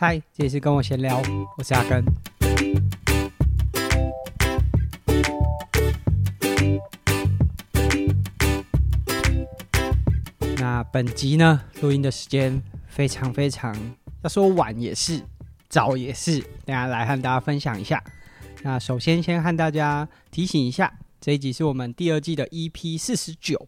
嗨，这里是跟我闲聊，我是阿根。那本集呢，录音的时间非常非常，要说晚也是，早也是，等下来和大家分享一下。那首先先和大家提醒一下，这一集是我们第二季的 EP 四十九。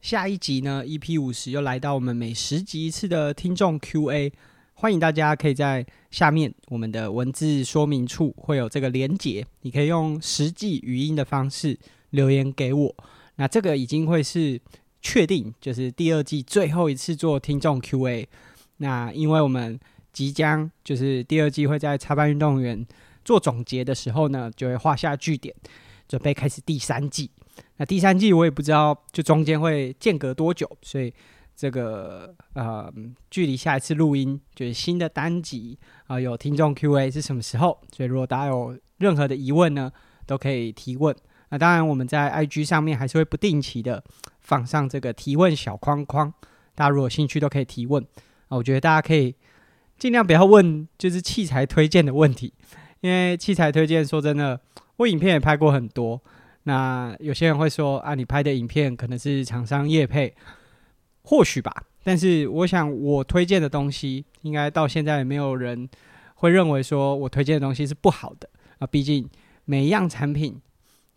下一集呢，EP 五十又来到我们每十集一次的听众 Q&A，欢迎大家可以在下面我们的文字说明处会有这个连结，你可以用实际语音的方式留言给我。那这个已经会是确定，就是第二季最后一次做听众 Q&A。那因为我们即将就是第二季会在插班运动员做总结的时候呢，就会画下句点，准备开始第三季。那第三季我也不知道，就中间会间隔多久，所以这个呃，距离下一次录音就是新的单集啊、有听众 Q&A 是什么时候？所以如果大家有任何的疑问呢，都可以提问。那当然我们在 IG 上面还是会不定期的放上这个提问小框框，大家如果有兴趣都可以提问啊。我觉得大家可以尽量不要问就是器材推荐的问题，因为器材推荐说真的，我影片也拍过很多。那有些人会说啊，你拍的影片可能是厂商业配，或许吧。但是我想，我推荐的东西，应该到现在也没有人会认为说我推荐的东西是不好的啊。毕竟每一样产品，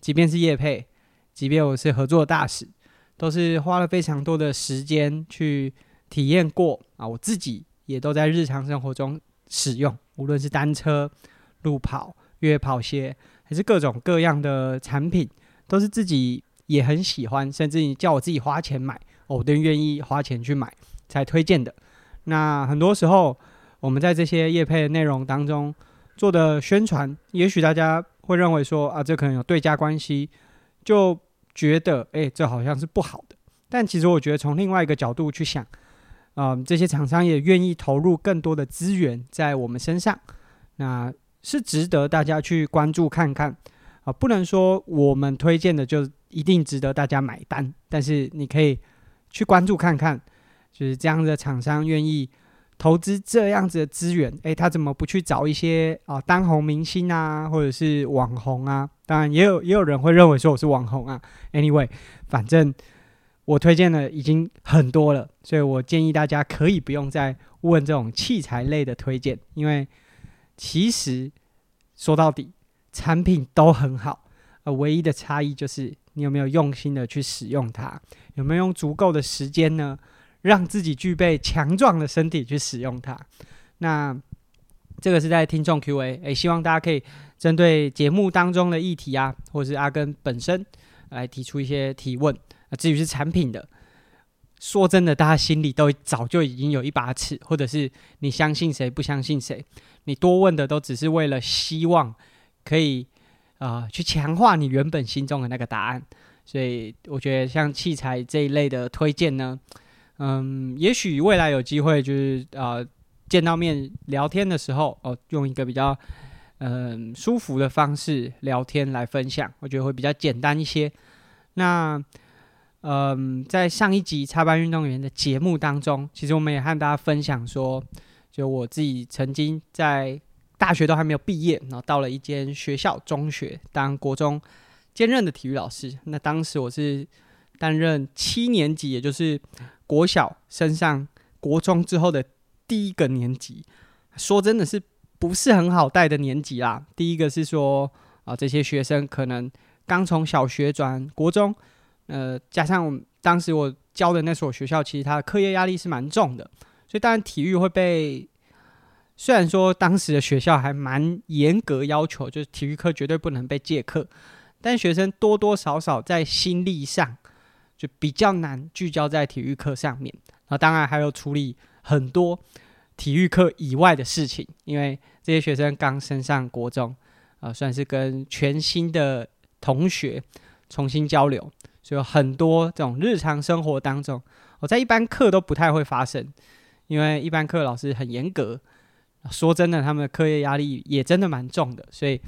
即便是业配，即便我是合作大使，都是花了非常多的时间去体验过啊。我自己也都在日常生活中使用，无论是单车、路跑、越野跑鞋。还是各种各样的产品，都是自己也很喜欢，甚至你叫我自己花钱买，我都愿意花钱去买才推荐的。那很多时候，我们在这些业配的内容当中做的宣传，也许大家会认为说啊，这可能有对价关系，就觉得诶、这好像是不好的。但其实我觉得从另外一个角度去想，啊、这些厂商也愿意投入更多的资源在我们身上，那。是值得大家去关注看看啊，不能说我们推荐的就一定值得大家买单，但是你可以去关注看看，就是这样的厂商愿意投资这样子的资源，诶，他怎么不去找一些啊当红明星啊，或者是网红啊？当然也有也有人会认为说我是网红啊。Anyway，反正我推荐的已经很多了，所以我建议大家可以不用再问这种器材类的推荐，因为。其实说到底，产品都很好，呃唯一的差异就是你有没有用心的去使用它，有没有用足够的时间呢，让自己具备强壮的身体去使用它。那这个是在听众 Q&A，诶，希望大家可以针对节目当中的议题啊，或是阿根本身来提出一些提问。啊，至于是产品的。说真的，大家心里都早就已经有一把尺，或者是你相信谁不相信谁，你多问的都只是为了希望可以啊、去强化你原本心中的那个答案。所以我觉得像器材这一类的推荐呢，嗯，也许未来有机会就是啊、见到面聊天的时候哦，用一个比较嗯舒服的方式聊天来分享，我觉得会比较简单一些。那。嗯，在上一集插班运动员的节目当中，其实我们也和大家分享说，就我自己曾经在大学都还没有毕业，然后到了一间学校中学当国中兼任的体育老师。那当时我是担任七年级，也就是国小升上国中之后的第一个年级。说真的是不是很好带的年级啦。第一个是说啊，这些学生可能刚从小学转国中。呃，加上当时我教的那所学校，其实它的课业压力是蛮重的，所以当然体育会被，虽然说当时的学校还蛮严格要求，就是体育课绝对不能被借课，但学生多多少少在心力上就比较难聚焦在体育课上面。那当然还有处理很多体育课以外的事情，因为这些学生刚升上国中，啊、呃，算是跟全新的同学重新交流。就有很多这种日常生活当中，我在一般课都不太会发生，因为一般课老师很严格。说真的，他们的课业压力也真的蛮重的，所以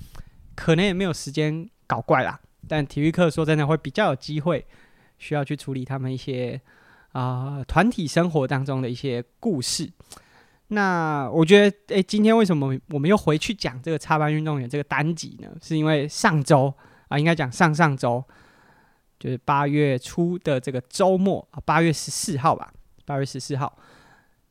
可能也没有时间搞怪啦。但体育课说真的会比较有机会，需要去处理他们一些啊团体生活当中的一些故事。那我觉得，哎、欸，今天为什么我们又回去讲这个插班运动员这个单集呢？是因为上周啊，应该讲上上周，就是八月初的这个周末啊，八月十四号吧，八月十四号，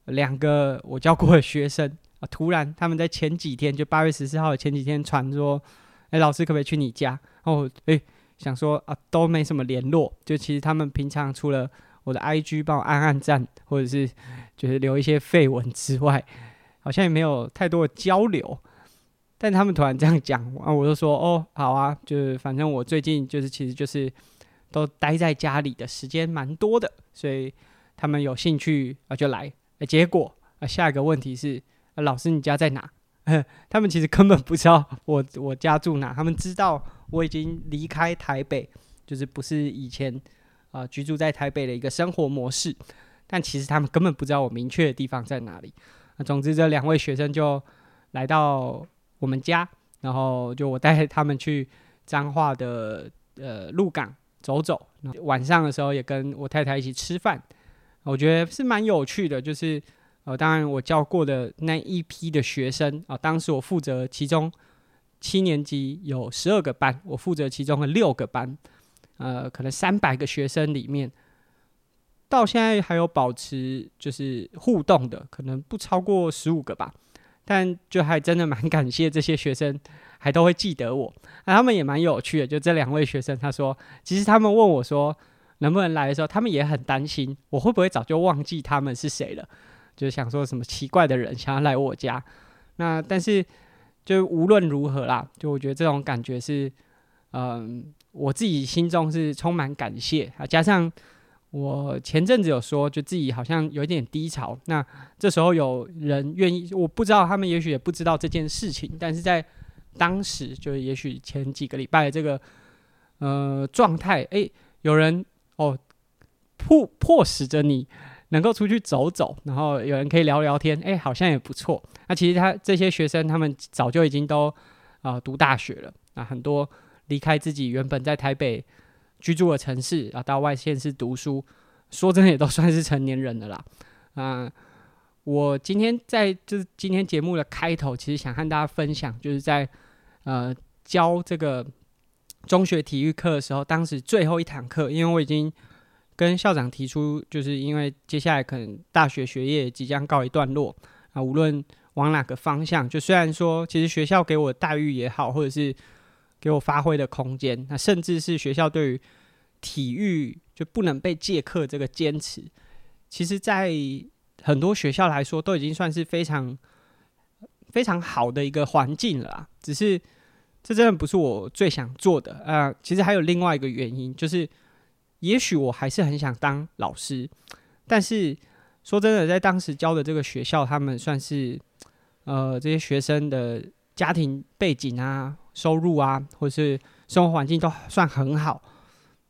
两个我教过的学生啊，突然他们在前几天，就八月十四号的前几天传说，哎、老师可不可以去你家？哦，哎、欸，想说啊，都没什么联络，就其实他们平常除了我的 IG 帮我按按赞，或者是就是留一些废文之外，好像也没有太多的交流。但他们突然这样讲啊，我就说哦，好啊，就是反正我最近就是其实就是都待在家里的时间蛮多的，所以他们有兴趣啊就来。结果啊，下一个问题是，老师你家在哪？他们其实根本不知道我我家住哪，他们知道我已经离开台北，就是不是以前。啊、居住在台北的一个生活模式，但其实他们根本不知道我明确的地方在哪里。总之，这两位学生就来到我们家，然后就我带他们去彰化的呃鹿港走走。晚上的时候也跟我太太一起吃饭，我觉得是蛮有趣的。就是呃，当然我教过的那一批的学生啊、当时我负责其中七年级有十二个班，我负责其中的六个班。呃，可能三百个学生里面，到现在还有保持就是互动的，可能不超过十五个吧。但就还真的蛮感谢这些学生，还都会记得我。那他们也蛮有趣的，就这两位学生，他说，其实他们问我说能不能来的时候，他们也很担心我会不会早就忘记他们是谁了，就想说什么奇怪的人想要来我家。那但是就无论如何啦，就我觉得这种感觉是，嗯。我自己心中是充满感谢啊，加上我前阵子有说，就自己好像有一点低潮。那这时候有人愿意，我不知道他们也许也不知道这件事情，但是在当时，就也许前几个礼拜的这个呃状态，诶，有人哦迫迫使着你能够出去走走，然后有人可以聊聊天，诶，好像也不错。那其实他这些学生，他们早就已经都啊、读大学了啊，很多。离开自己原本在台北居住的城市啊，到外县市读书，说真的也都算是成年人了啦。啊、我今天在就是今天节目的开头，其实想和大家分享，就是在呃教这个中学体育课的时候，当时最后一堂课，因为我已经跟校长提出，就是因为接下来可能大学学业即将告一段落啊，无论往哪个方向，就虽然说其实学校给我的待遇也好，或者是给我发挥的空间，那甚至是学校对于体育就不能被借课这个坚持，其实，在很多学校来说，都已经算是非常非常好的一个环境了啦。只是这真的不是我最想做的啊、其实还有另外一个原因，就是也许我还是很想当老师，但是说真的，在当时教的这个学校，他们算是呃这些学生的家庭背景啊。收入啊，或是生活环境都算很好。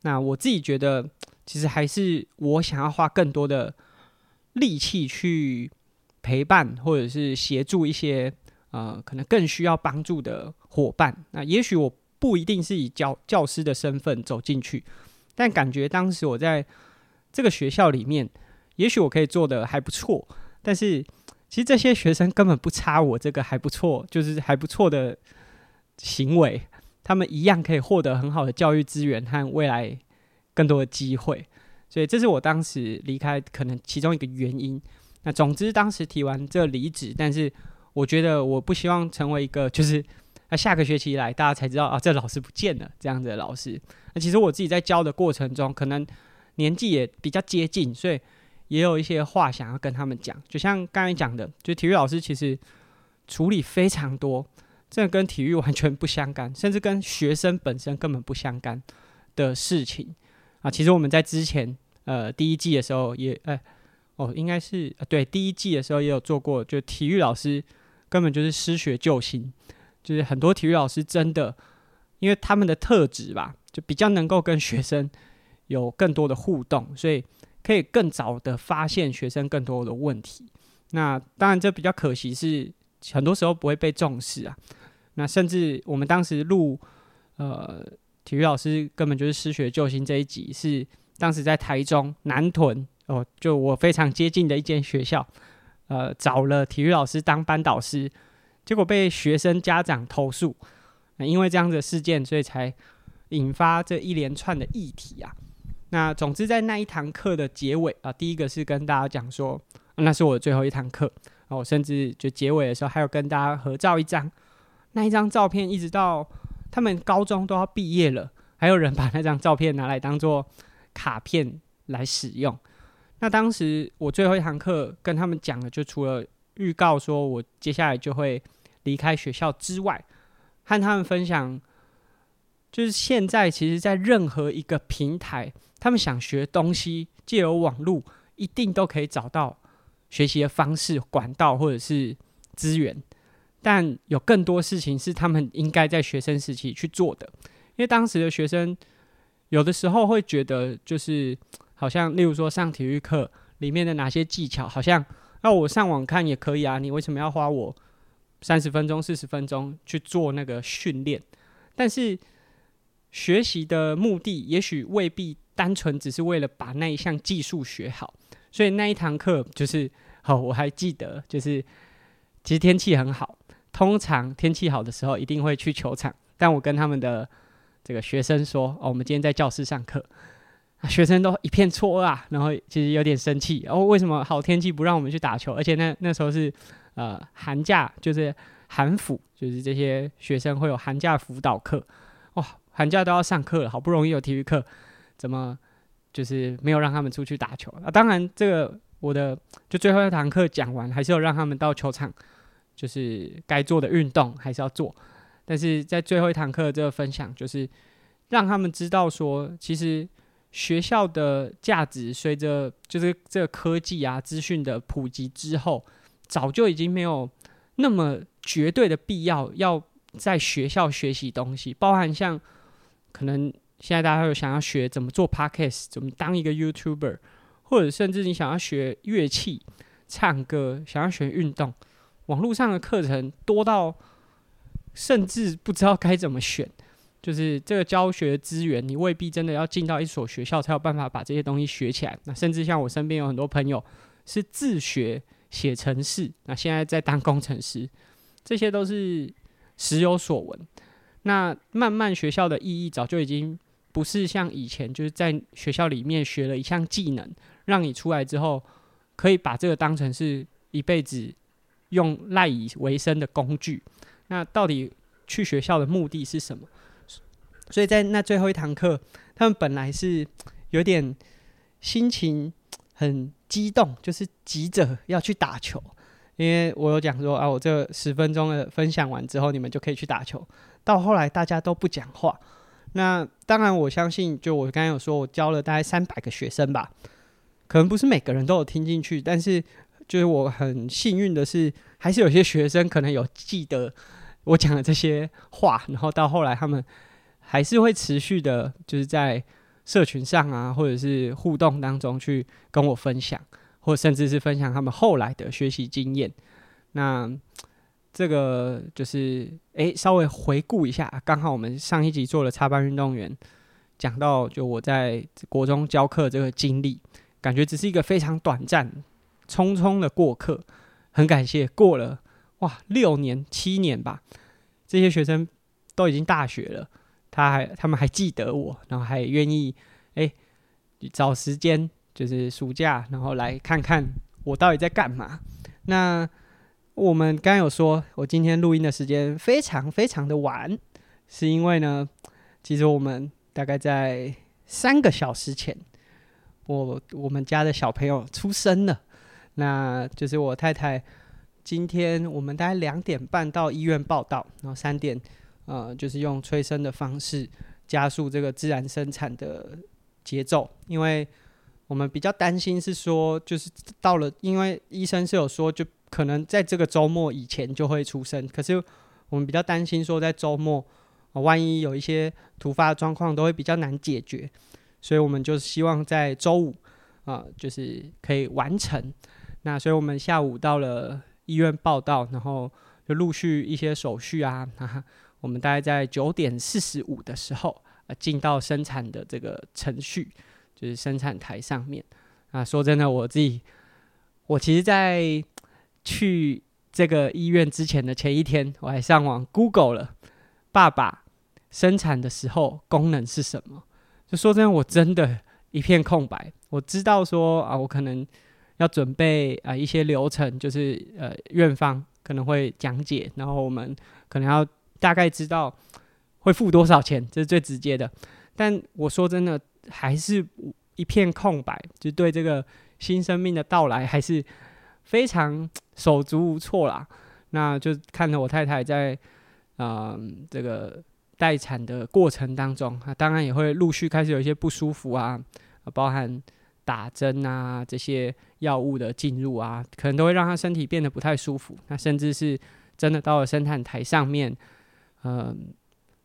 那我自己觉得，其实还是我想要花更多的力气去陪伴，或者是协助一些呃可能更需要帮助的伙伴。那也许我不一定是以教教师的身份走进去，但感觉当时我在这个学校里面，也许我可以做得还不错。但是其实这些学生根本不差我这个还不错，就是还不错的。行为，他们一样可以获得很好的教育资源和未来更多的机会，所以这是我当时离开可能其中一个原因。那总之，当时提完这离职，但是我觉得我不希望成为一个就是那下个学期来大家才知道啊，这老师不见了这样子的老师。那其实我自己在教的过程中，可能年纪也比较接近，所以也有一些话想要跟他们讲。就像刚才讲的，就体育老师其实处理非常多。这跟体育完全不相干，甚至跟学生本身根本不相干的事情啊！其实我们在之前呃第一季的时候也哎哦应该是对第一季的时候也有做过，就体育老师根本就是失学救星，就是很多体育老师真的因为他们的特质吧，就比较能够跟学生有更多的互动，所以可以更早的发现学生更多的问题。那当然这比较可惜是很多时候不会被重视啊。那甚至我们当时录，呃，体育老师根本就是失学救星这一集，是当时在台中南屯哦，就我非常接近的一间学校，呃找了体育老师当班导师，结果被学生家长投诉，因为这样子的事件，所以才引发这一连串的议题啊。那总之在那一堂课的结尾啊，第一个是跟大家讲说，那是我的最后一堂课，我甚至就结尾的时候还有跟大家合照一张，那一张照片一直到他们高中都要毕业了，还有人把那张照片拿来当做卡片来使用。那当时我最后一堂课跟他们讲的，就除了预告说我接下来就会离开学校之外，和他们分享，就是现在其实，在任何一个平台，他们想学东西，借由网络，一定都可以找到学习的方式、管道或者是资源。但有更多事情是他们应该在学生时期去做的，因为当时的学生有的时候会觉得，就是好像例如说上体育课里面的哪些技巧，好像那我上网看也可以啊，你为什么要花我三十分钟、四十分钟去做那个训练？但是学习的目的也许未必单纯只是为了把那一项技术学好，所以那一堂课就是，好，我还记得，就是其实天气很好。通常天气好的时候，一定会去球场。但我跟他们的这个学生说：“哦，我们今天在教室上课。”学生都一片错愕啊，然后其实有点生气。哦，为什么好天气不让我们去打球？而且那那时候是呃寒假，就是寒辅，就是这些学生会有寒假辅导课。哇，寒假都要上课了，好不容易有体育课，怎么就是没有让他们出去打球？啊，当然这个我的就最后一堂课讲完，还是有让他们到球场。就是该做的运动还是要做，但是在最后一堂课这个分享，就是让他们知道说，其实学校的价值随着就是这个科技啊、资讯的普及之后，早就已经没有那么绝对的必要要在学校学习东西，包含像可能现在大家有想要学怎么做 Podcast，怎么当一个 YouTuber，或者甚至你想要学乐器、唱歌，想要学运动。网络上的课程多到甚至不知道该怎么选，就是这个教学资源，你未必真的要进到一所学校才有办法把这些东西学起来。那甚至像我身边有很多朋友是自学写程式，那现在在当工程师，这些都是时有所闻。那慢慢学校的意义早就已经不是像以前，就是在学校里面学了一项技能，让你出来之后可以把这个当成是一辈子。用赖以为生的工具，那到底去学校的目的是什么？所以在那最后一堂课，他们本来是有点心情很激动，就是急着要去打球，因为我有讲说啊，我这十分钟的分享完之后，你们就可以去打球。到后来大家都不讲话，那当然我相信，就我刚才有说，我教了大概三百个学生吧，可能不是每个人都有听进去，但是。就是我很幸运的是，还是有些学生可能有记得我讲的这些话，然后到后来他们还是会持续的，就是在社群上啊，或者是互动当中去跟我分享，或甚至是分享他们后来的学习经验。那这个就是诶，稍微回顾一下，刚好我们上一集做了插班运动员，讲到就我在国中教课这个经历，感觉只是一个非常短暂。匆匆的过客，很感谢过了哇六年七年吧，这些学生都已经大学了，他还他们还记得我，然后还愿意哎找时间就是暑假，然后来看看我到底在干嘛。那我们刚有说，我今天录音的时间非常非常的晚，是因为呢，其实我们大概在三个小时前，我我们家的小朋友出生了。那就是我太太，今天我们大概两点半到医院报道，然后三点，呃，就是用催生的方式加速这个自然生产的节奏，因为我们比较担心是说，就是到了，因为医生是有说，就可能在这个周末以前就会出生，可是我们比较担心说，在周末，呃，万一有一些突发状况，都会比较难解决，所以我们就希望在周五，啊，就是可以完成。那所以我们下午到了医院报到，然后就陆续一些手续，啊我们大概在九点四十五的时候啊进到生产的这个程序，就是生产台上面啊。说真的，我自己我其实，在去这个医院之前的前一天，我还上网 Google 了爸爸生产的时候功能是什么。就说真的，我真的一片空白。我知道说啊，我可能要准备啊一些流程，就是呃院方可能会讲解，然后我们可能要大概知道会付多少钱，这是最直接的。但我说真的，还是一片空白，就对这个新生命的到来还是非常手足无措啦。那就看着我太太在啊、呃、这个待产的过程当中，啊，当然也会陆续开始有一些不舒服啊，包含打针啊这些药物的进入啊，可能都会让她身体变得不太舒服。那甚至是真的到了生产台上面，嗯、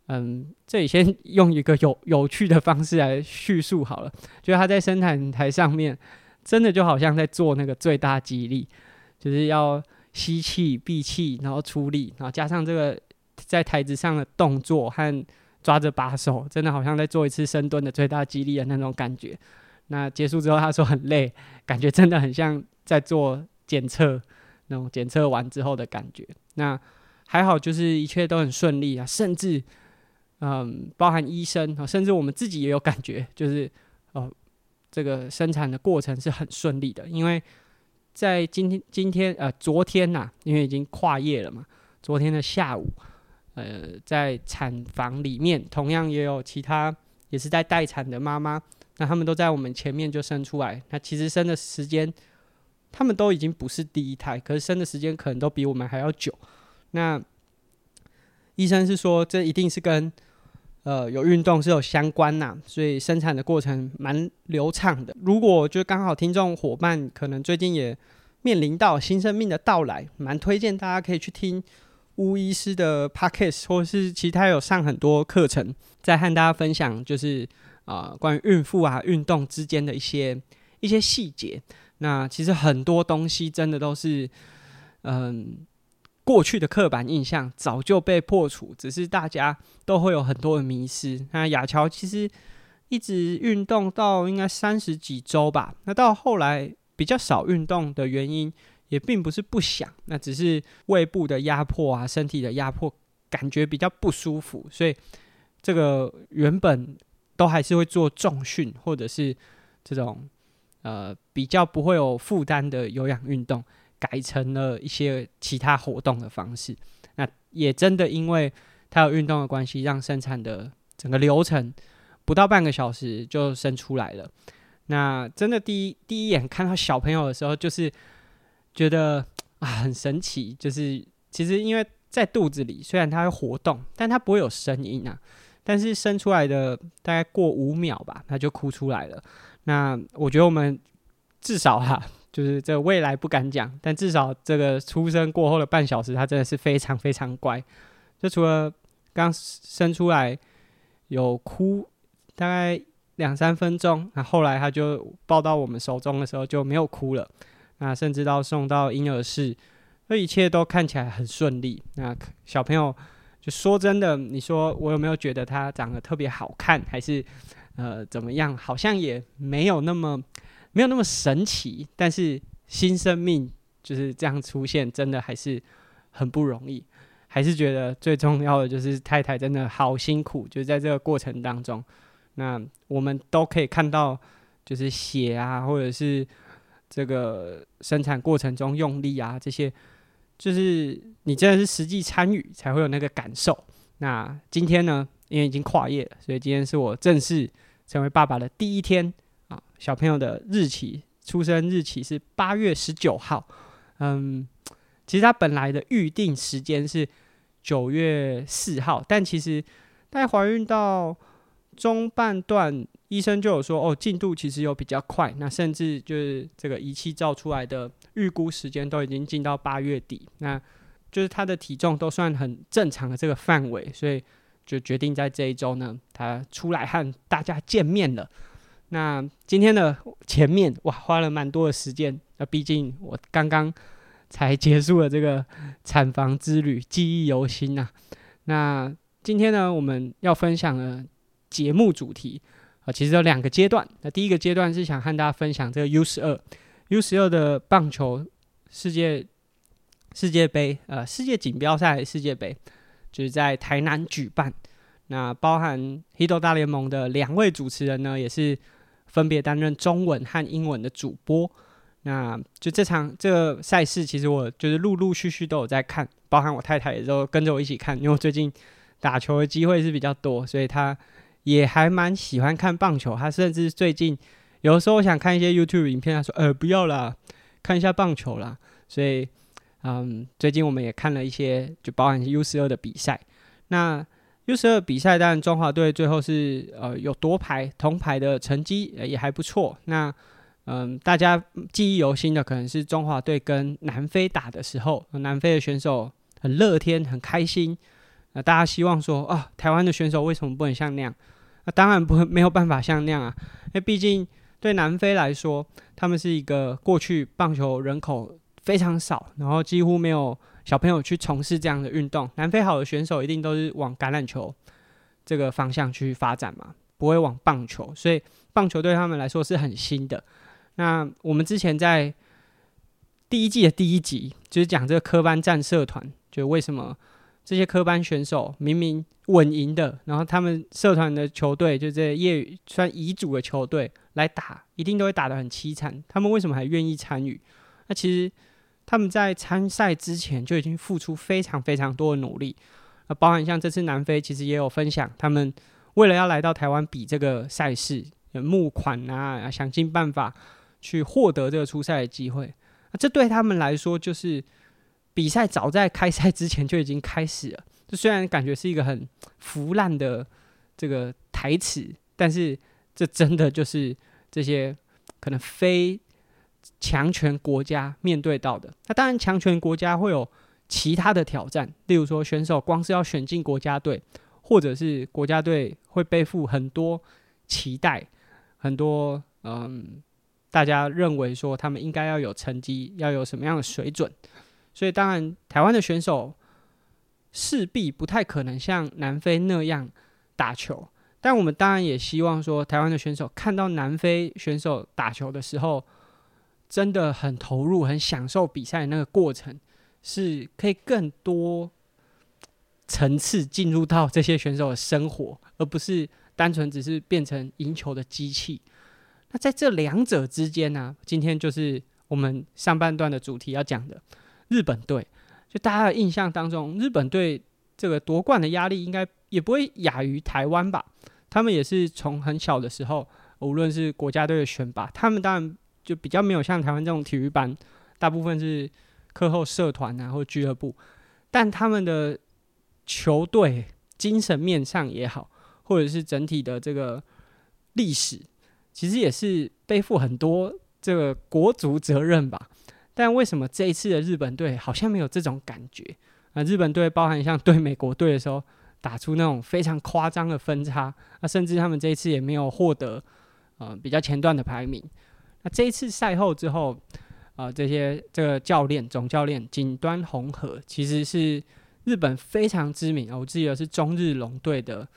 嗯，这里先用一个有有趣的方式来叙述好了。就是他在生产台上面，真的就好像在做那个最大肌力，就是要吸气、闭气，然后出力，然后加上这个在台子上的动作和抓着把手，真的好像在做一次深蹲的最大肌力的那种感觉。那结束之后，他说很累，感觉真的很像在做检测，那种检测完之后的感觉。那还好，就是一切都很顺利啊，甚至。嗯，包含医生，甚至我们自己也有感觉，就是哦，这个生产的过程是很顺利的。因为在今天、今天呃，昨天呐、因为已经跨夜了嘛，昨天的下午，呃，在产房里面，同样也有其他也是在待产的妈妈，那他们都在我们前面就生出来。那其实生的时间，他们都已经不是第一胎，可是生的时间可能都比我们还要久。那医生是说，这一定是跟呃，有运动是有相关呐，所以生产的过程蛮流畅的。如果就刚好听众伙伴可能最近也面临到新生命的到来，蛮推荐大家可以去听巫医师的 podcast，或是其他有上很多课程，在和大家分享就是啊、呃、关于孕妇啊运动之间的一些一些细节。那其实很多东西真的都是嗯。过去的刻板印象早就被破除，只是大家都会有很多的迷失。那雅乔其实一直运动到应该三十几周吧，那到后来比较少运动的原因，也并不是不想，那只是胃部的压迫啊，身体的压迫，感觉比较不舒服，所以这个原本都还是会做重训或者是这种呃比较不会有负担的有氧运动。改成了一些其他活动的方式，那也真的因为他有运动的关系，让生产的整个流程不到半个小时就生出来了。那真的第一第一眼看到小朋友的时候，就是觉得啊很神奇，就是其实因为在肚子里虽然他会活动，但他不会有声音啊。但是生出来的大概过五秒吧，他就哭出来了。那我觉得我们至少哈。就是这未来不敢讲，但至少这个出生过后的半小时，他真的是非常非常乖。就除了刚生出来有哭，大概两三分钟，那后来他就抱到我们手中的时候就没有哭了。那甚至到送到婴儿室，那一切都看起来很顺利。那小朋友就说真的，你说我有没有觉得他长得特别好看，还是呃怎么样？好像也没有那么。没有那么神奇，但是新生命就是这样出现，真的还是很不容易。还是觉得最重要的就是太太真的好辛苦，就是在这个过程当中，那我们都可以看到，就是血啊，或者是这个生产过程中用力啊，这些就是你真的是实际参与才会有那个感受。那今天呢，因为已经跨夜了，所以今天是我正式成为爸爸的第一天。小朋友的日期，出生日期是八月十九号。嗯，其实他本来的预定时间是九月四号，但其实在怀孕到中半段，医生就有说，哦，进度其实有比较快，那甚至就是这个仪器照出来的预估时间都已经进到八月底，那就是他的体重都算很正常的这个范围，所以就决定在这一周呢，他出来和大家见面了。那今天的前面哇，花了蛮多的时间。那毕竟我刚刚才结束了这个产房之旅，记忆犹新呐。那今天呢，我们要分享的节目主题啊，其实有两个阶段。那第一个阶段是想和大家分享这个 U 十二，U 十二的棒球世界世界杯，呃，世界锦标赛世界杯，就是在台南举办。那包含《Hito 大联盟》的两位主持人呢，也是分别担任中文和英文的主播。那就这场这个赛事，其实我就是陆陆续续都有在看，包含我太太也都跟着我一起看，因为最近打球的机会是比较多，所以她也还蛮喜欢看棒球。她甚至最近有的时候我想看一些 YouTube 影片，她说：“呃，不要啦，看一下棒球啦。”所以，嗯，最近我们也看了一些，就包含 U 十二的比赛。那 U 十二比赛，当然中华队最后是呃有夺牌铜牌的成绩，也还不错。那嗯，大家记忆犹新的可能是中华队跟南非打的时候，南非的选手很乐天，很开心。那大家希望说啊，台湾的选手为什么不能像那样？那当然不没有办法像那样啊，因为毕竟对南非来说，他们是一个过去棒球人口非常少，然后几乎没有小朋友去从事这样的运动。南非好的选手一定都是往橄榄球这个方向去发展嘛，不会往棒球，所以棒球对他们来说是很新的。那我们之前在第一季的第一集就是讲这个科班战社团，就为什么这些科班选手明明稳赢的，然后他们社团的球队就这业余算乙组的球队来打，一定都会打得很凄惨。他们为什么还愿意参与？那其实。他们在参赛之前就已经付出非常非常多的努力，啊，包含像这次南非其实也有分享，他们为了要来到台湾比这个赛事，募款啊，想尽办法去获得这个出赛的机会，啊，这对他们来说就是比赛早在开赛之前就已经开始了。这虽然感觉是一个很腐烂的这个台词，但是这真的就是这些可能非。强权国家面对到的，那当然强权国家会有其他的挑战，例如说选手光是要选进国家队，或者是国家队会背负很多期待，很多嗯，大家认为说他们应该要有成绩，要有什么样的水准，所以当然台湾的选手势必不太可能像南非那样打球，但我们当然也希望说台湾的选手看到南非选手打球的时候。真的很投入，很享受比赛那个过程，是可以更多层次进入到这些选手的生活，而不是单纯只是变成赢球的机器。那在这两者之间呢、今天就是我们上半段的主题要讲的日本队。就大家的印象当中，日本队这个夺冠的压力应该也不会亚于台湾吧？他们也是从很小的时候，无论是国家队的选拔，他们当然。就比较没有像台湾这种体育班，大部分是课后社团啊或俱乐部，但他们的球队精神面上也好，或者是整体的这个历史，其实也是背负很多这个国足责任吧。但为什么这一次的日本队好像没有这种感觉啊？日本队包含像对美国队的时候，打出那种非常夸张的分差，啊，甚至他们这一次也没有获得呃比较前段的排名。那这一次赛后之后，啊、呃，这些这个教练总教练井端红和其实是日本非常知名，我记得是中日龙队的，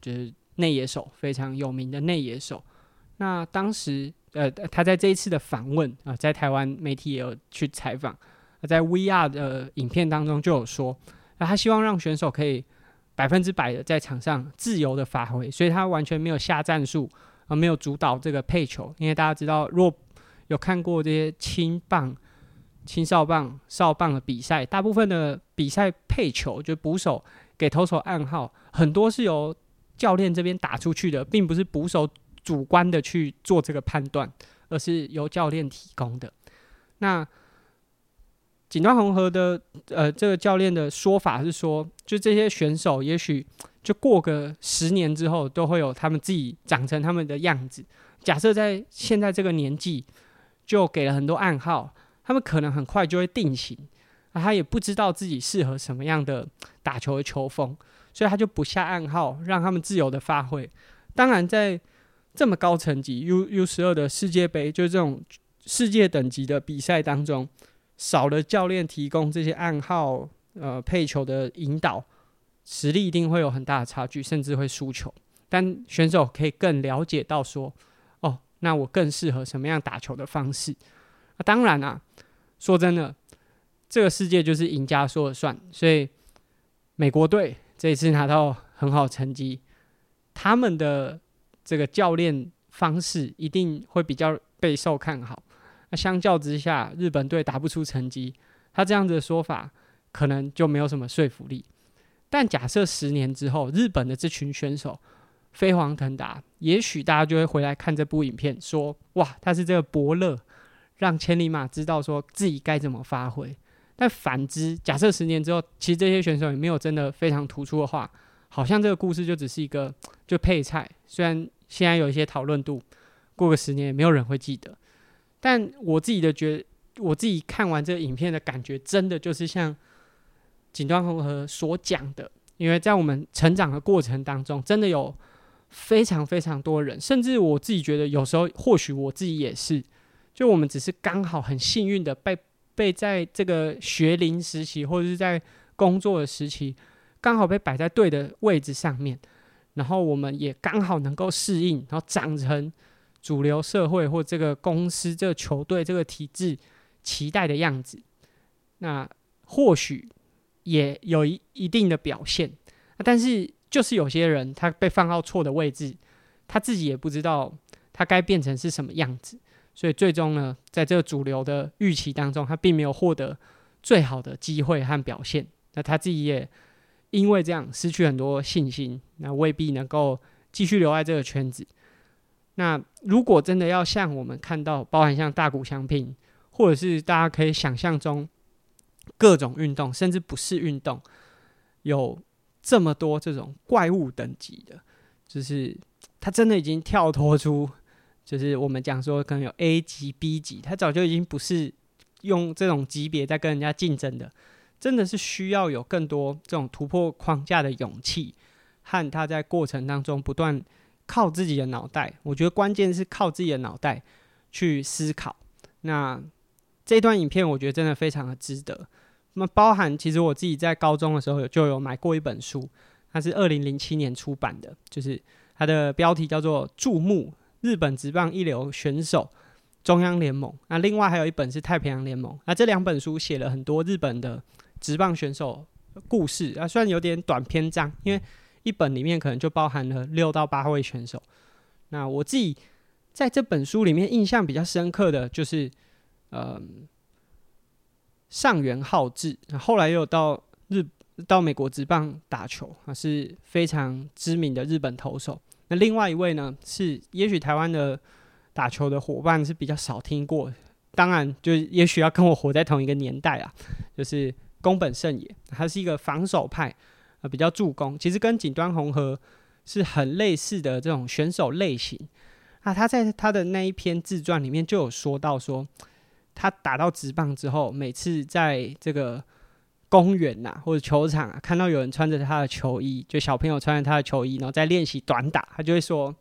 就是内野手，非常有名的内野手。那当时，呃，他在这一次的访问啊、呃，在台湾媒体也有去采访，在 VR 的影片当中就有说，那他希望让选手可以百分之百的在场上自由的发挥，所以他完全没有下战术。而没有主导这个配球，因为大家知道，若有看过这些青棒、青少棒、少棒的比赛，大部分的比赛配球就捕手给投手暗号，很多是由教练这边打出去的，并不是捕手主观的去做这个判断，而是由教练提供的。那锦端红河的呃这个教练的说法是说，就这些选手也许。就过个十年之后，都会有他们自己长成他们的样子。假设在现在这个年纪，就给了很多暗号，他们可能很快就会定型。他也不知道自己适合什么样的打球的球风，所以他就不下暗号，让他们自由的发挥。当然，在这么高层级 U U 十二的世界杯，就是这种世界等级的比赛当中，少了教练提供这些暗号，呃，配球的引导。实力一定会有很大的差距，甚至会输球。但选手可以更了解到说，哦，那我更适合什么样打球的方式？啊，当然啊，说真的，这个世界就是赢家说了算，所以美国队这一次拿到很好成绩，他们的这个教练方式一定会比较备受看好。那相较之下，日本队打不出成绩，他这样子的说法可能就没有什么说服力。但假设十年之后，日本的这群选手飞黄腾达，也许大家就会回来看这部影片，说：“哇，他是这个伯乐，让千里马知道说自己该怎么发挥。”但反之，假设十年之后，其实这些选手也没有真的非常突出的话，好像这个故事就只是一个 就配菜。虽然现在有一些讨论度，过个十年也没有人会记得。但我自己的觉，我自己看完这个影片的感觉，真的就是像。井端红和所讲的，因为在我们成长的过程当中，真的有非常非常多人，甚至我自己觉得有时候或许我自己也是，就我们只是刚好很幸运的被被在这个学龄时期或者是在工作的时期，刚好被摆在对的位置上面，然后我们也刚好能够适应，然后长成主流社会或这个公司、这个球队、这个体制期待的样子，那或许。也有一一定的表现，但是就是有些人他被放到错的位置，他自己也不知道他该变成是什么样子，所以最终呢，在这个主流的预期当中，他并没有获得最好的机会和表现。那他自己也因为这样失去很多信心，那未必能够继续留在这个圈子。那如果真的要像我们看到，包含像大谷翔平，或者是大家可以想象中。各种运动，甚至不是运动，有这么多这种怪物等级的，就是他真的已经跳脱出，就是我们讲说可能有 A 级、B 级，他早就已经不是用这种级别在跟人家竞争的，真的是需要有更多这种突破框架的勇气，和他在过程当中不断靠自己的脑袋，我觉得关键是靠自己的脑袋去思考。那这段影片，我觉得真的非常的值得。那么，包含其实我自己在高中的时候就有买过一本书，它是二零零七年出版的，就是它的标题叫做《注目日本职棒一流选手中央联盟》。那另外还有一本是《太平洋联盟》。那这两本书写了很多日本的职棒选手故事啊，虽然有点短篇章，因为一本里面可能就包含了六到八位选手。那我自己在这本书里面印象比较深刻的就是。嗯，上原浩志，后来又到日到美国职棒打球，啊，是非常知名的日本投手。那另外一位呢，是也许台湾的打球的伙伴是比较少听过，当然就也许要跟我活在同一个年代啊，就是宫本胜也，他是一个防守派，啊，比较助攻，其实跟锦端红和是很类似的这种选手类型。啊，他在他的那一篇自传里面就有说到说。他打到直棒之后，每次在这个公园呐或者球场啊，看到有人穿着他的球衣，就小朋友穿着他的球衣，然后在练习短打，他就会说：“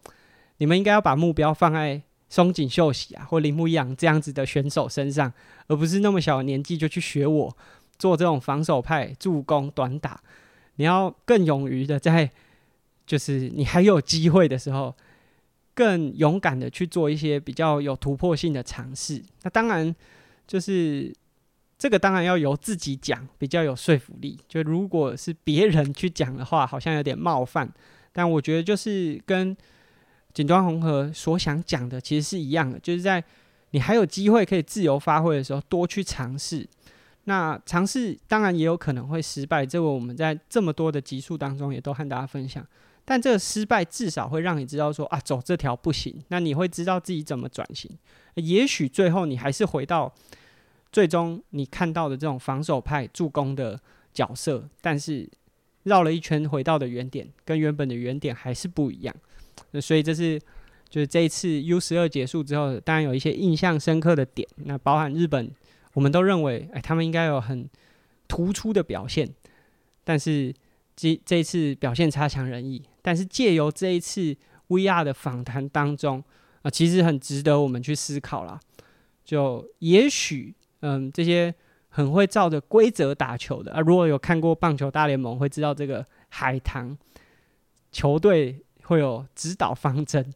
你们应该要把目标放在松井秀喜啊，或铃木一朗这样子的选手身上，而不是那么小的年纪就去学我做这种防守派助攻短打。你要更勇于的在，就是你还有机会的时候。”更勇敢的去做一些比较有突破性的尝试。那当然，就是这个当然要由自己讲比较有说服力。就如果是别人去讲的话，好像有点冒犯。但我觉得就是跟锦端红河所想讲的其实是一样的，就是在你还有机会可以自由发挥的时候，多去尝试。那尝试当然也有可能会失败，这个我们在这么多的集数当中也都和大家分享。但这个失败至少会让你知道说啊，走这条不行。那你会知道自己怎么转型。也许最后你还是回到最终你看到的这种防守派助攻的角色，但是绕了一圈回到的原点跟原本的原点还是不一样。所以这是就是这一次 U 十二结束之后，当然有一些印象深刻的点。那包含日本，我们都认为哎，他们应该有很突出的表现，但是这这一次表现差强人意。但是借由这一次 VR 的访谈当中啊、其实很值得我们去思考啦。就也许，嗯，这些很会照着规则打球的啊，如果有看过棒球大联盟，会知道这个海棠球队会有指导方针，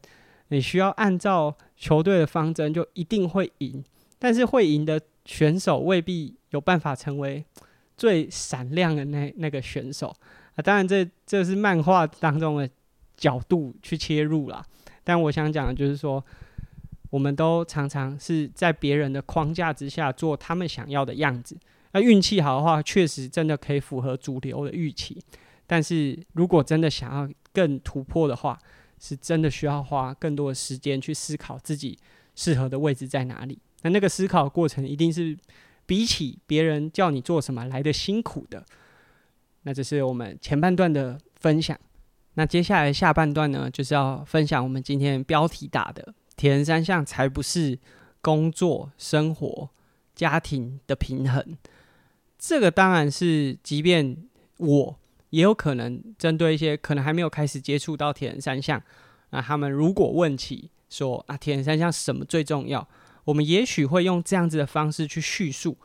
你需要按照球队的方针就一定会赢。但是会赢的选手未必有办法成为最闪亮的那那个选手啊。当然这，这这是漫画当中的角度去切入啦。但我想讲的就是说，我们都常常是在别人的框架之下做他们想要的样子。那运气好的话，确实真的可以符合主流的预期。但是如果真的想要更突破的话，是真的需要花更多的时间去思考自己适合的位置在哪里。那那个思考过程一定是比起别人叫你做什么来的辛苦的。那这是我们前半段的分享。那接下来下半段呢，就是要分享我们今天标题打的“铁人三项才不是工作、生活、家庭的平衡”。这个当然是，即便我。也有可能针对一些可能还没有开始接触到铁人三项，那他们如果问起说啊，铁人三项什么最重要？我们也许会用这样子的方式去叙述。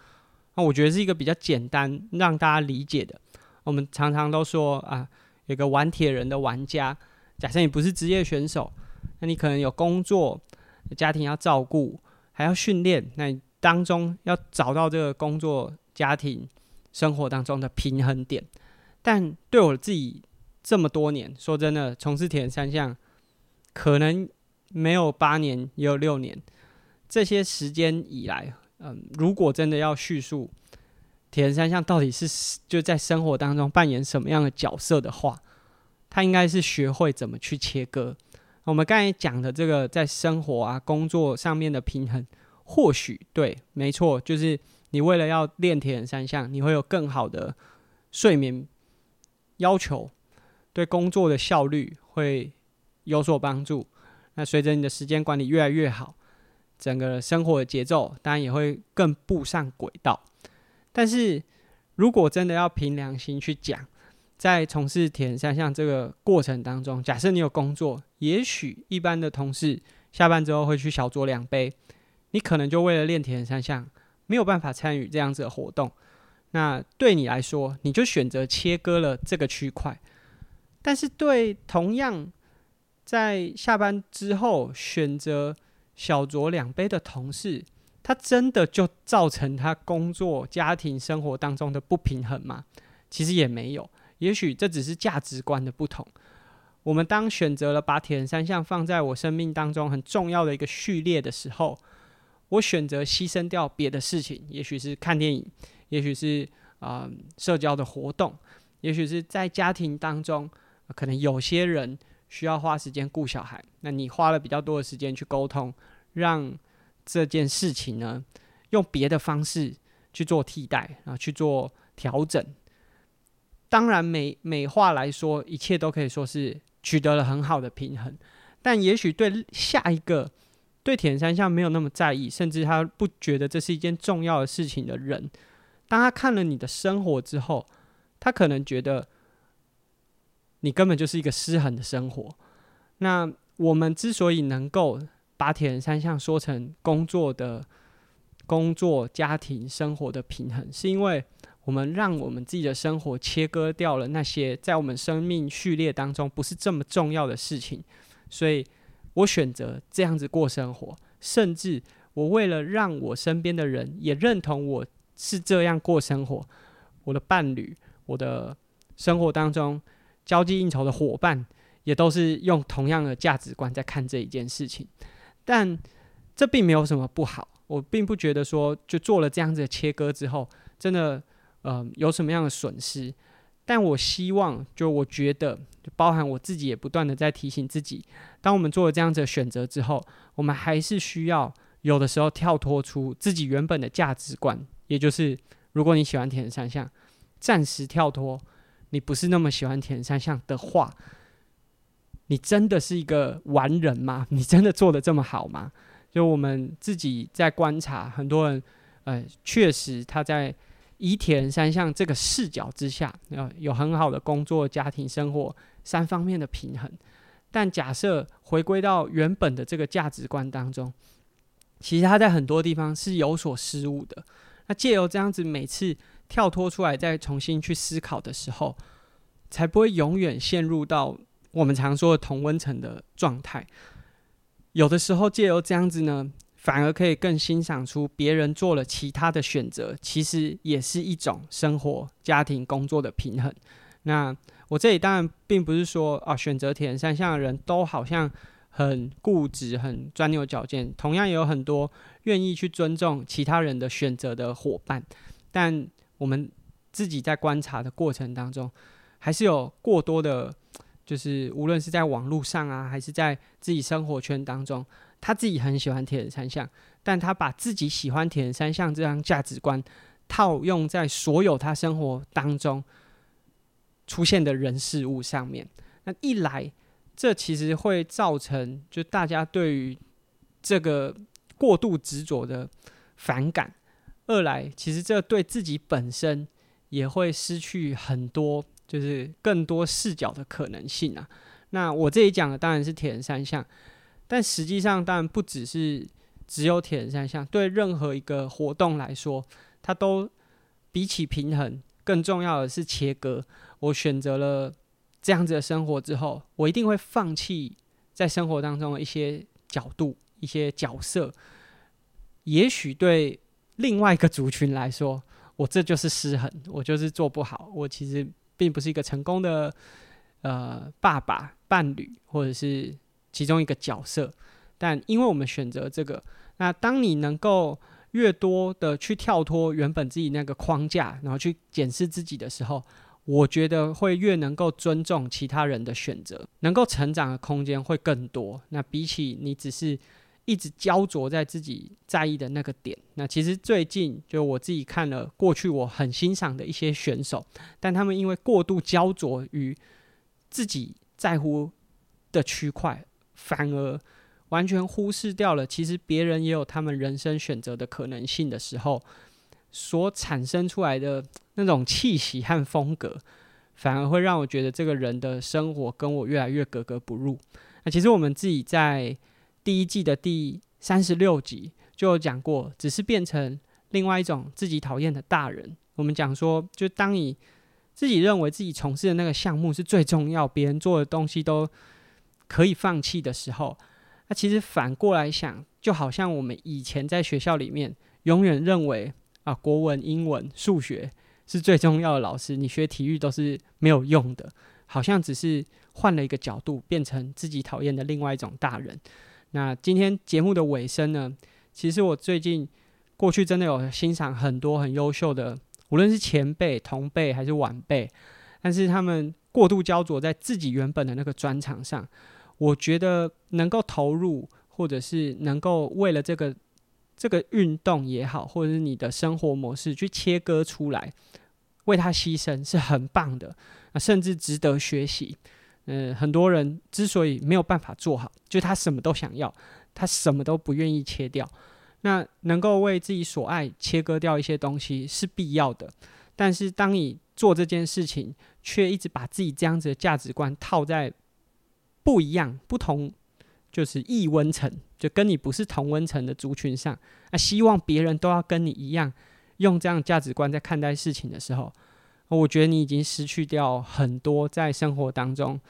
那我觉得是一个比较简单让大家理解的。我们常常都说啊，有个玩铁人的玩家，假设你不是职业选手，那你可能有工作、家庭要照顾，还要训练，那你当中要找到这个工作、家庭、生活当中的平衡点。但对我自己这么多年，说真的，从事铁人三项，可能没有八年，也有六年。这些时间以来，嗯，如果真的要叙述铁人三项到底是就在生活当中扮演什么样的角色的话，他应该是学会怎么去切割。我们刚才讲的这个在生活啊、工作上面的平衡，或许对，没错，就是你为了要练铁人三项，你会有更好的睡眠。要求对工作的效率会有所帮助。那随着你的时间管理越来越好，整个生活的节奏当然也会更步上轨道。但是如果真的要凭良心去讲，在从事铁人三项这个过程当中，假设你有工作，也许一般的同事下班之后会去小酌两杯，你可能就为了练铁人三项，没有办法参与这样子的活动。那对你来说，你就选择切割了这个区块。但是对同样在下班之后选择小酌两杯的同事，他真的就造成他工作、家庭生活当中的不平衡吗？其实也没有，也许这只是价值观的不同。我们当选择了把铁人三项放在我生命当中很重要的一个序列的时候，我选择牺牲掉别的事情，也许是看电影。也许是啊、社交的活动，也许是在家庭当中，可能有些人需要花时间顾小孩，那你花了比较多的时间去沟通，让这件事情呢，用别的方式去做替代，然后去做调整。当然美美化来说，一切都可以说是取得了很好的平衡，但也许对下一个对铁人三项没有那么在意，甚至他不觉得这是一件重要的事情的人。当他看了你的生活之后，他可能觉得你根本就是一个失衡的生活。那我们之所以能够把铁人三项说成工作的、工作、家庭、生活的平衡，是因为我们让我们自己的生活切割掉了那些在我们生命序列当中不是这么重要的事情。所以我选择这样子过生活，甚至我为了让我身边的人也认同我。是这样过生活，我的伴侣，我的生活当中交际应酬的伙伴，也都是用同样的价值观在看这一件事情。但这并没有什么不好，我并不觉得说就做了这样子的切割之后，真的呃有什么样的损失。但我希望，就我觉得，包含我自己也不断的在提醒自己，当我们做了这样子的选择之后，我们还是需要有的时候跳脱出自己原本的价值观。也就是，如果你喜欢铁人三项，暂时跳脱，你不是那么喜欢铁人三项的话，你真的是一个完人吗？你真的做得这么好吗？就我们自己在观察，很多人，呃，确实他在以铁人三项这个视角之下，呃，有很好的工作、家庭生活三方面的平衡。但假设回归到原本的这个价值观当中，其实他在很多地方是有所失误的。那借由这样子，每次跳脱出来，再重新去思考的时候，才不会永远陷入到我们常说的同温层的状态。有的时候，借由这样子呢，反而可以更欣赏出别人做了其他的选择，其实也是一种生活、家庭、工作的平衡。那我这里当然并不是说啊，选择铁人三项的人都好像很固执、很钻牛角尖，同样也有很多愿意去尊重其他人的选择的伙伴。但我们自己在观察的过程当中，还是有过多的，就是无论是在网络上啊，还是在自己生活圈当中，他自己很喜欢铁人三项，但他把自己喜欢铁人三项这样价值观套用在所有他生活当中出现的人事物上面。那一来，这其实会造成就大家对于这个过度执着的反感；二来，其实这对自己本身。也会失去很多，就是更多视角的可能性啊。那我这里讲的当然是铁人三项，但实际上当然不只是只有铁人三项，对任何一个活动来说，它都比起平衡更重要的是切割。我选择了这样子的生活之后，我一定会放弃在生活当中的一些角度、一些角色。也许对另外一个族群来说，我这就是失衡，我就是做不好。我其实并不是一个成功的呃爸爸、伴侣，或者是其中一个角色。但因为我们选择这个，那当你能够越多的去跳脱原本自己那个框架，然后去检视自己的时候，我觉得会越能够尊重其他人的选择，能够成长的空间会更多。那比起你只是。一直焦灼在自己在意的那个点。那其实最近就我自己看了过去我很欣赏的一些选手，但他们因为过度焦灼于自己在乎的区块，反而完全忽视掉了其实别人也有他们人生选择的可能性的时候，所产生出来的那种气息和风格，反而会让我觉得这个人的生活跟我越来越格格不入。那其实我们自己在。第一季的第三十六集就有讲过，只是变成另外一种自己讨厌的大人。我们讲说，就当你自己认为自己从事的那个项目是最重要，别人做的东西都可以放弃的时候，那其实反过来想，就好像我们以前在学校里面永远认为啊，国文、英文、数学是最重要的老师，你学体育都是没有用的，好像只是换了一个角度，变成自己讨厌的另外一种大人。那今天节目的尾声呢，其实我最近过去真的有欣赏很多很优秀的，无论是前辈、同辈还是晚辈，但是他们过度焦灼在自己原本的那个专长上，我觉得能够投入，或者是能够为了这个这个运动也好，或者是你的生活模式去切割出来，为他牺牲是很棒的，甚至值得学习。嗯，很多人之所以没有办法做好，就他什么都想要，他什么都不愿意切掉。那能够为自己所爱切割掉一些东西是必要的，但是当你做这件事情，却一直把自己这样子的价值观套在不一样、不同，就是异温层，就跟你不是同温层的族群上，那希望别人都要跟你一样，用这样价值观在看待事情的时候。我觉得你已经失去掉很多在生活当中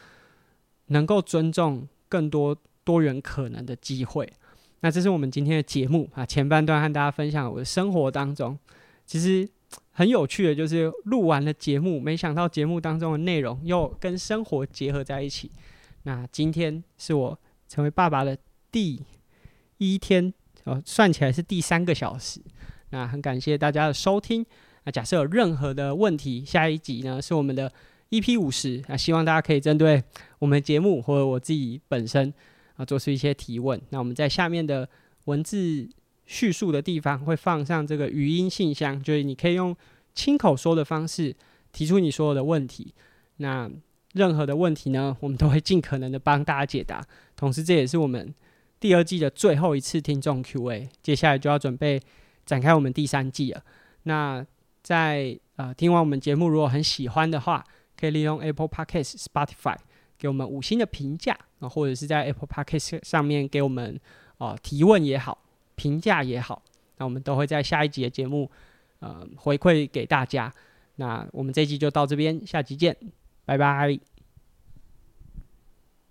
能够尊重更多多元可能的机会。那这是我们今天的节目啊，前半段和大家分享我的生活当中，其实很有趣的，就是录完了节目，没想到节目当中的内容又跟生活结合在一起。那今天是我成为爸爸的第一天，哦，算起来是第三个小时。那很感谢大家的收听。那假设有任何的问题，下一集呢是我们的 EP 五十，那希望大家可以针对我们节目或者我自己本身啊做出一些提问。那我们在下面的文字叙述的地方会放上这个语音信箱，就是你可以用亲口说的方式提出你所有的问题。那任何的问题呢，我们都会尽可能的帮大家解答。同时，这也是我们第二季的最后一次听众 Q&A，接下来就要准备展开我们第三季了。那在呃听完我们节目，如果很喜欢的话，可以利用 Apple Podcast、Spotify 给我们五星的评价啊，或者是在 Apple Podcast 上面给我们哦、呃、提问也好，评价也好，那我们都会在下一集的节目呃回馈给大家。那我们这一集就到这边，下集见，拜拜。